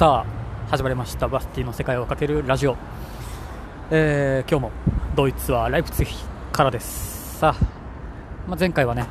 さあ始まりましたバスティの世界をかけるラジオ、えー、今日もドイツはライプツィヒからです。さあ、まあ、前回はね、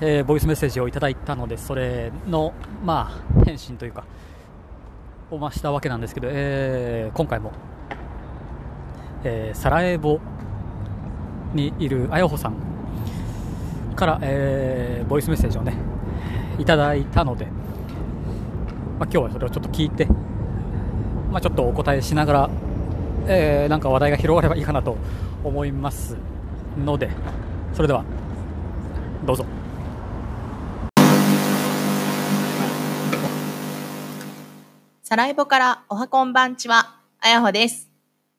えー、ボイスメッセージをいただいたのでそれのまあ返信というかをましたわけなんですけど、えー、今回も、え、サラエボにいるあやほさんから、え、ボイスメッセージをねいただいたので、まあ、今日はそれをちょっと聞いて、まあ、ちょっとお答えしながら、えー、なんか話題が広がればいいかなと思いますのでそれではどうぞ。サライボからおはこんばんちは、あやほです。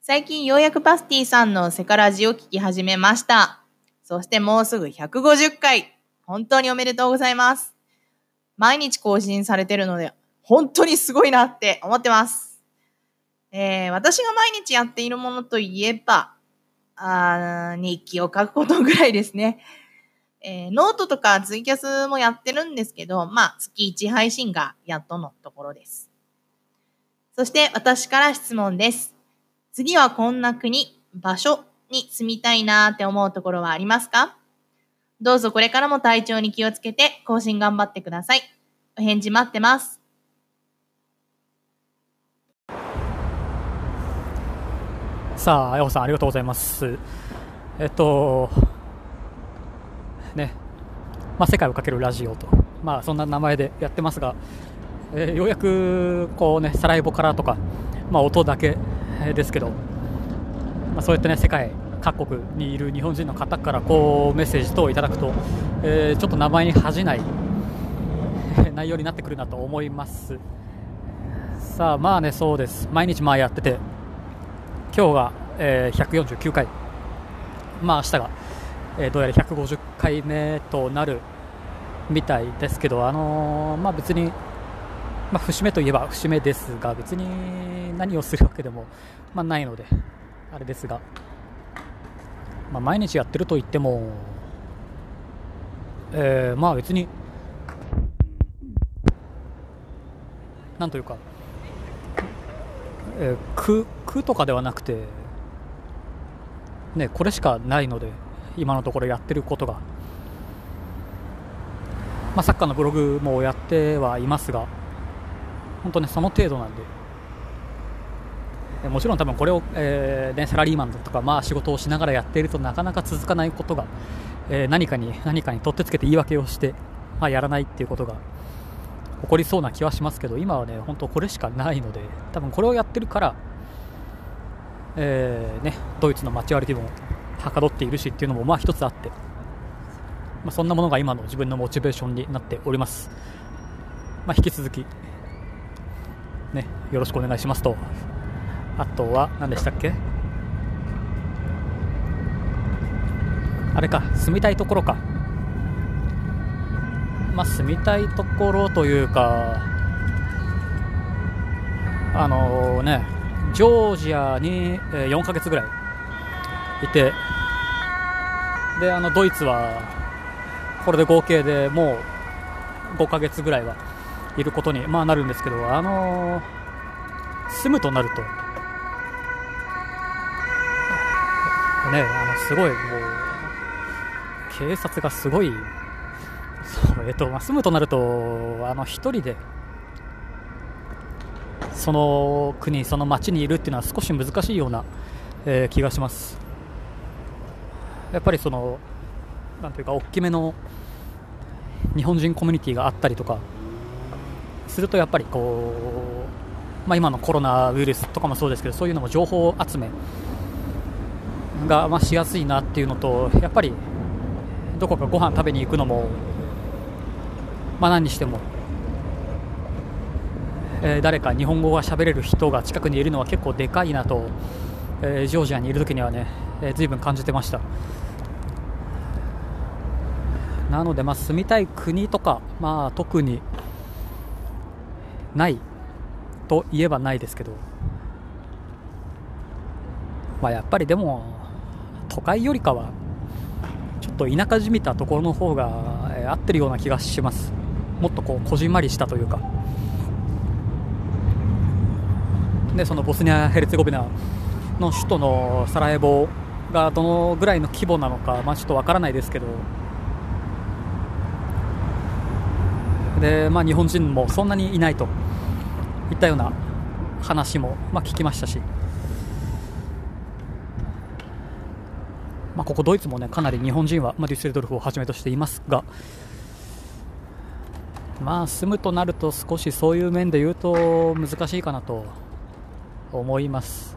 最近ようやくパスティさんのセカラジを聞き始めました。そしてもうすぐ150回。本当におめでとうございます。毎日更新されてるので、本当にすごいなって思ってます。えー、私が毎日やっているものといえば、あ日記を書くことぐらいですね。えー、ノートとかツイキャスもやってるんですけど、まあ、月1配信がやっとのところです。そして私から質問です。次はこんな国、場所に住みたいなって思うところはありますか？どうぞこれからも体調に気をつけて更新頑張ってください。お返事待ってます。さあ、あやほさんありがとうございます。えっと、ね、まあ、世界をかけるラジオと、まあ、そんな名前でやってますが、えー、ようやくこうね、サライボからとか、まあ、音だけですけど、まあ、そうやってね、世界各国にいる日本人の方からこうメッセージ等をいただくと、えー、ちょっと名前に恥じない内容になってくるなと思います。さあまあねそうです。毎日前やってて今日が、えー、149回。まあ明日が、えー、どうやら150回目となるみたいですけどあのー、まあ別にまあ、節目といえば節目ですが別に何をするわけでも、まあ、ないのであれですがまあ、毎日やってると言っても、えー、まあ別に、なんというか、えー、苦苦とかではなくて、ね、これしかないので、今のところやってることが、まあ、サッカーのブログもやってはいますが、本当ね、その程度なんで。もちろん多分これを、えーね、サラリーマンとか、まあ、仕事をしながらやっているとなかなか続かないことが、えー、何かに何かに取ってつけて言い訳をして、まあ、やらないっていうことが起こりそうな気はしますけど今はね本当これしかないので多分これをやってるから、えーね、ドイツの街歩きもはかどっているしっていうのもまあ一つあって、まあ、そんなものが今の自分のモチベーションになっております、まあ、引き続き、ね、よろしくお願いしますと。あとは何でしたっけ？あれか住みたいところか。まあ住みたいところというかあのねジョージアに4ヶ月ぐらいいてであのドイツはこれで合計でもう5ヶ月ぐらいはいることに、まあ、なるんですけど、あの住むとなるとね、あのすごいもう警察がすごい、そうえっとまあ、住むとなると、あの1人でその国、その町にいるっていうのは少し難しいような、えー、気がします。やっぱりそのなんていうか大きめの日本人コミュニティがあったりとかするとやっぱりこう、まあ、今のコロナウイルスとかもそうですけどそういうのも情報集めが、ま、しやすいなっていうのとやっぱりどこかご飯食べに行くのも、まあ、何にしても、えー、誰か日本語が喋れる人が近くにいるのは結構でかいなと、えー、ジョージアにいる時にはね、えー、随分感じてました。なので、まあ、住みたい国とか、まあ、特にないといえばないですけど、まあ、やっぱりでも都会よりかはちょっと田舎じみたところの方が、合ってるような気がします。もっとこうこじんまりしたというか。ね、そのボスニア・ヘルツェゴビナの首都のサラエボがどのぐらいの規模なのか、まあ、ちょっとわからないですけど。で、まあ、日本人もそんなにいないと。いったような話も、まあ、聞きましたし、まあ、ここドイツも、ね、かなり日本人は、まあ、デュッセルドルフをはじめとしていますが、まあ、住むとなると少しそういう面で言うと難しいかなと思います。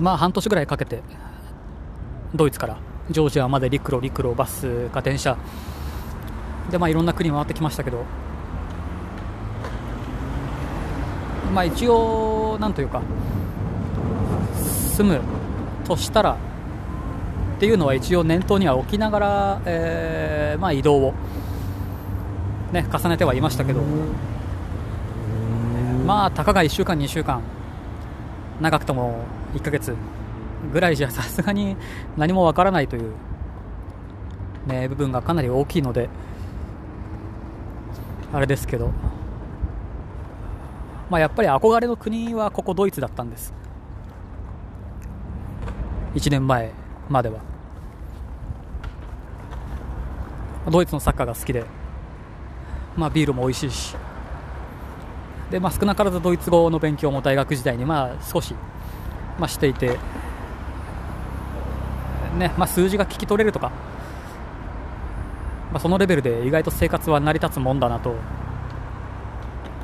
まあ半年ぐらいかけてドイツからジョージアまで陸路、陸路、バスか電車でまあいろんな国回ってきましたけど、まあ一応なんというか住むとしたらっていうのは一応念頭には置きながら、えーまあ、移動を、ね、重ねてはいましたけど、まあ、たかが1週間、2週間、長くとも1ヶ月ぐらいじゃ さすがに何もわからないという、ね、部分がかなり大きいので、あれですけど、まあ、やっぱり憧れの国はここドイツだったんです。1年前までは。ドイツのサッカーが好きで、まあ、ビールも美味しいし。で、まあ、少なからずドイツ語の勉強も大学時代にまあ少し、まあ、していて、ねまあ、数字が聞き取れるとか、まあ、そのレベルで意外と生活は成り立つもんだなと、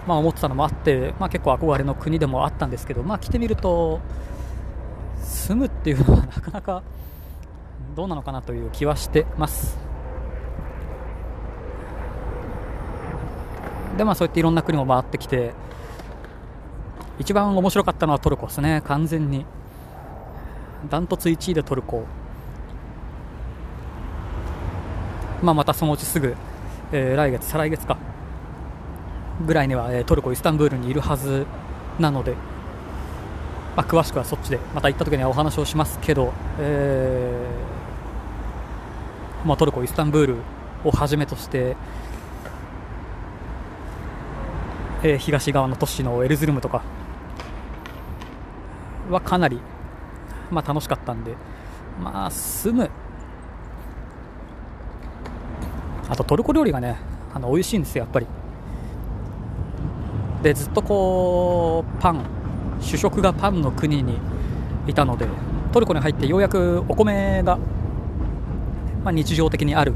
まあ、思ってたのもあって、まあ、結構憧れの国でもあったんですけど、まあ、来てみると住むっていうのはなかなかどうなのかなという気はしてます。でまあそうやっていろんな国も回ってきて一番面白かったのはトルコですね。完全に。ダントツ1位でトルコ。まあまたそのうちすぐ、えー、来月再来月か。ぐらいには、えー、トルコイスタンブールにいるはずなので、まあ、詳しくはそっちでまた行った時にはお話をしますけど、えーまあ、トルコイスタンブールをはじめとしてえー、東側の都市のエルズルムとかはかなり、まあ、楽しかったんで、まあ、住む。あとトルコ料理がねあの美味しいんですよやっぱり。でずっとこうパン主食がパンの国にいたのでトルコに入ってようやくお米が、まあ、日常的にある、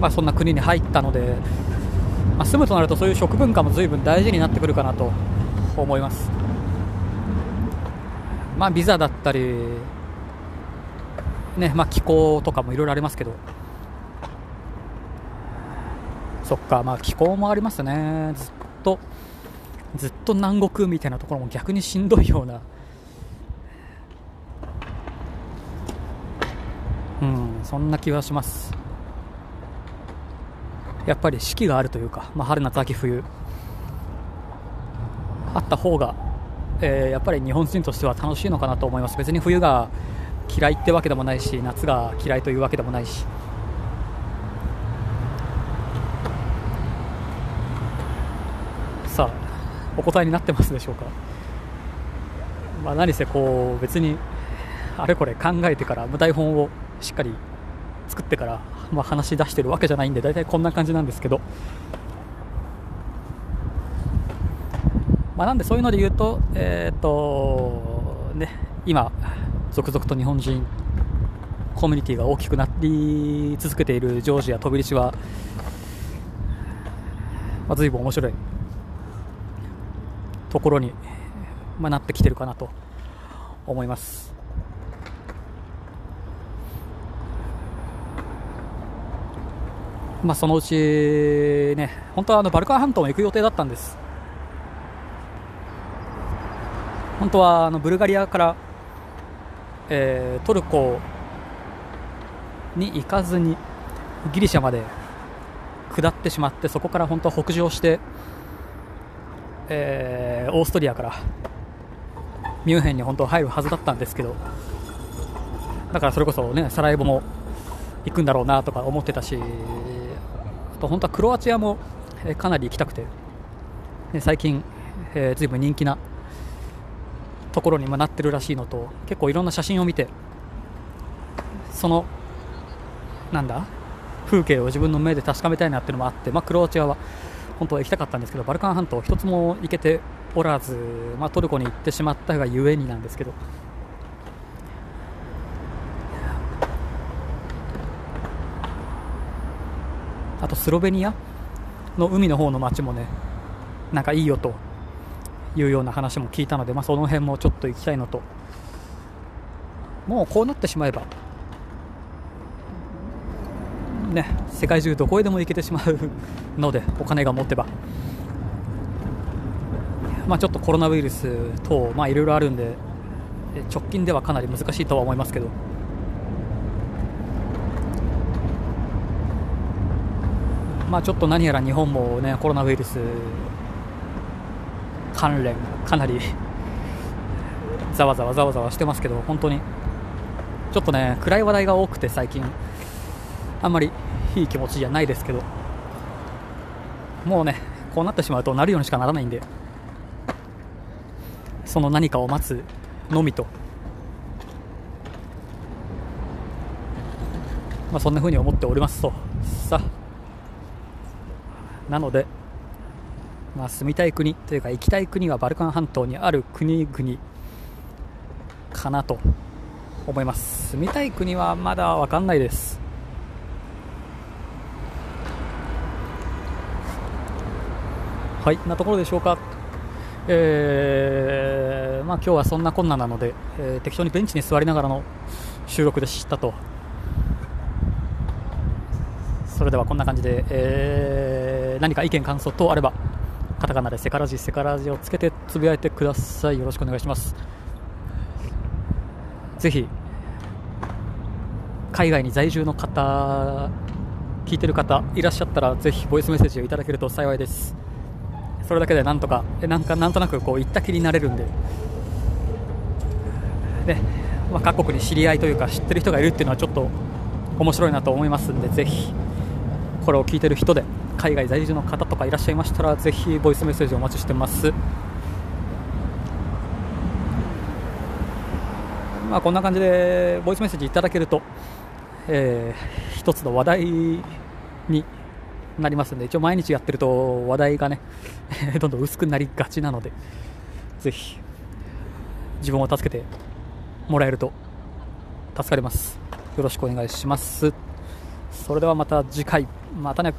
まあ、そんな国に入ったのでまあ、住むとなるとそういう食文化も随分大事になってくるかなと思います、まあ、ビザだったり、ねまあ、気候とかもいろいろありますけど。そっか、まあ、気候もありますね。ずっとずっと南国みたいなところも逆にしんどいようなうんそんな気はします。やっぱり四季があるというか、まあ、春夏秋冬。あった方が、えー、やっぱり日本人としては楽しいのかなと思います。別に冬が嫌いってわけでもないし夏が嫌いというわけでもないし。さあお答えになってますでしょうか、まあ、何せこう別にあれこれ考えてから台本をしっかり作ってからまあ、話し出してるわけじゃないんで大体こんな感じなんですけど、まあ、なんでそういうので言うと,、えーとね、今、続々と日本人コミュニティが大きくなり続けているジョージア、飛び出しは、まあ、随分面白いところに、まあ、なってきてるかなと思います。まあ、そのうち、ね、本当はあのバルカン半島も行く予定だったんです。本当はあのブルガリアから、えー、トルコに行かずにギリシャまで下ってしまってそこから本当は北上して、えー、オーストリアからミュンヘンに本当は入るはずだったんですけどだからそれこそねサラエボも行くんだろうなとか思ってたしと本当はクロアチアも、かなり行きたくて、で最近、え、ずいぶん人気なところに今なってるらしいのと結構いろんな写真を見てそのなんだ風景を自分の目で確かめたいなっていうのもあって、まあ、クロアチアは本当は行きたかったんですけどバルカン半島一つも行けておらず、まあ、トルコに行ってしまったがゆえになんですけどとスロベニアの海の方の街もねなんかいいよというような話も聞いたので、まあ、その辺もちょっと行きたいのと。もうこうなってしまえばね世界中どこへでも行けてしまうのでお金が持てば、まあ、ちょっとコロナウイルス等まあいろいろあるんで直近ではかなり難しいとは思いますけど。まあちょっと何やら日本もねコロナウイルス関連かなり ざわざわざわざわしてますけど本当に。ちょっとね暗い話題が多くて最近あんまりいい気持ちじゃないですけど。もうねこうなってしまうとなるようにしかならないんで。その何かを待つのみと、まあ、そんな風に思っておりますと。さあ。なので、まあ、住みたい国というか行きたい国はバルカン半島にある国々かなと思います。住みたい国はまだ分かんないです。はいなところでしょうか。えーまあ、今日はそんなこんななので、えー適当にベンチに座りながらの収録でしたと。それではこんな感じで、えー何か意見感想等あればカタカナでセカラジセカラジをつけてつぶやいてください。よろしくお願いします。ぜひ海外に在住の方聞いてる方いらっしゃったらぜひボイスメッセージをいただけると幸いです。それだけでなんとかなんかなんとなくこう行った気になれるんで、ねまあ、各国に知り合いというか知ってる人がいるっていうのはちょっと面白いなと思いますんでぜひこれを聞いてる人で海外在住の方とかいらっしゃいましたらぜひボイスメッセージお待ちしてます。まあこんな感じでボイスメッセージいただけると、えー一つの話題になりますんで一応毎日やってると話題がね どんどん薄くなりがちなのでぜひ自分を助けてもらえると助かります。よろしくお願いします。それではまた次回。またね。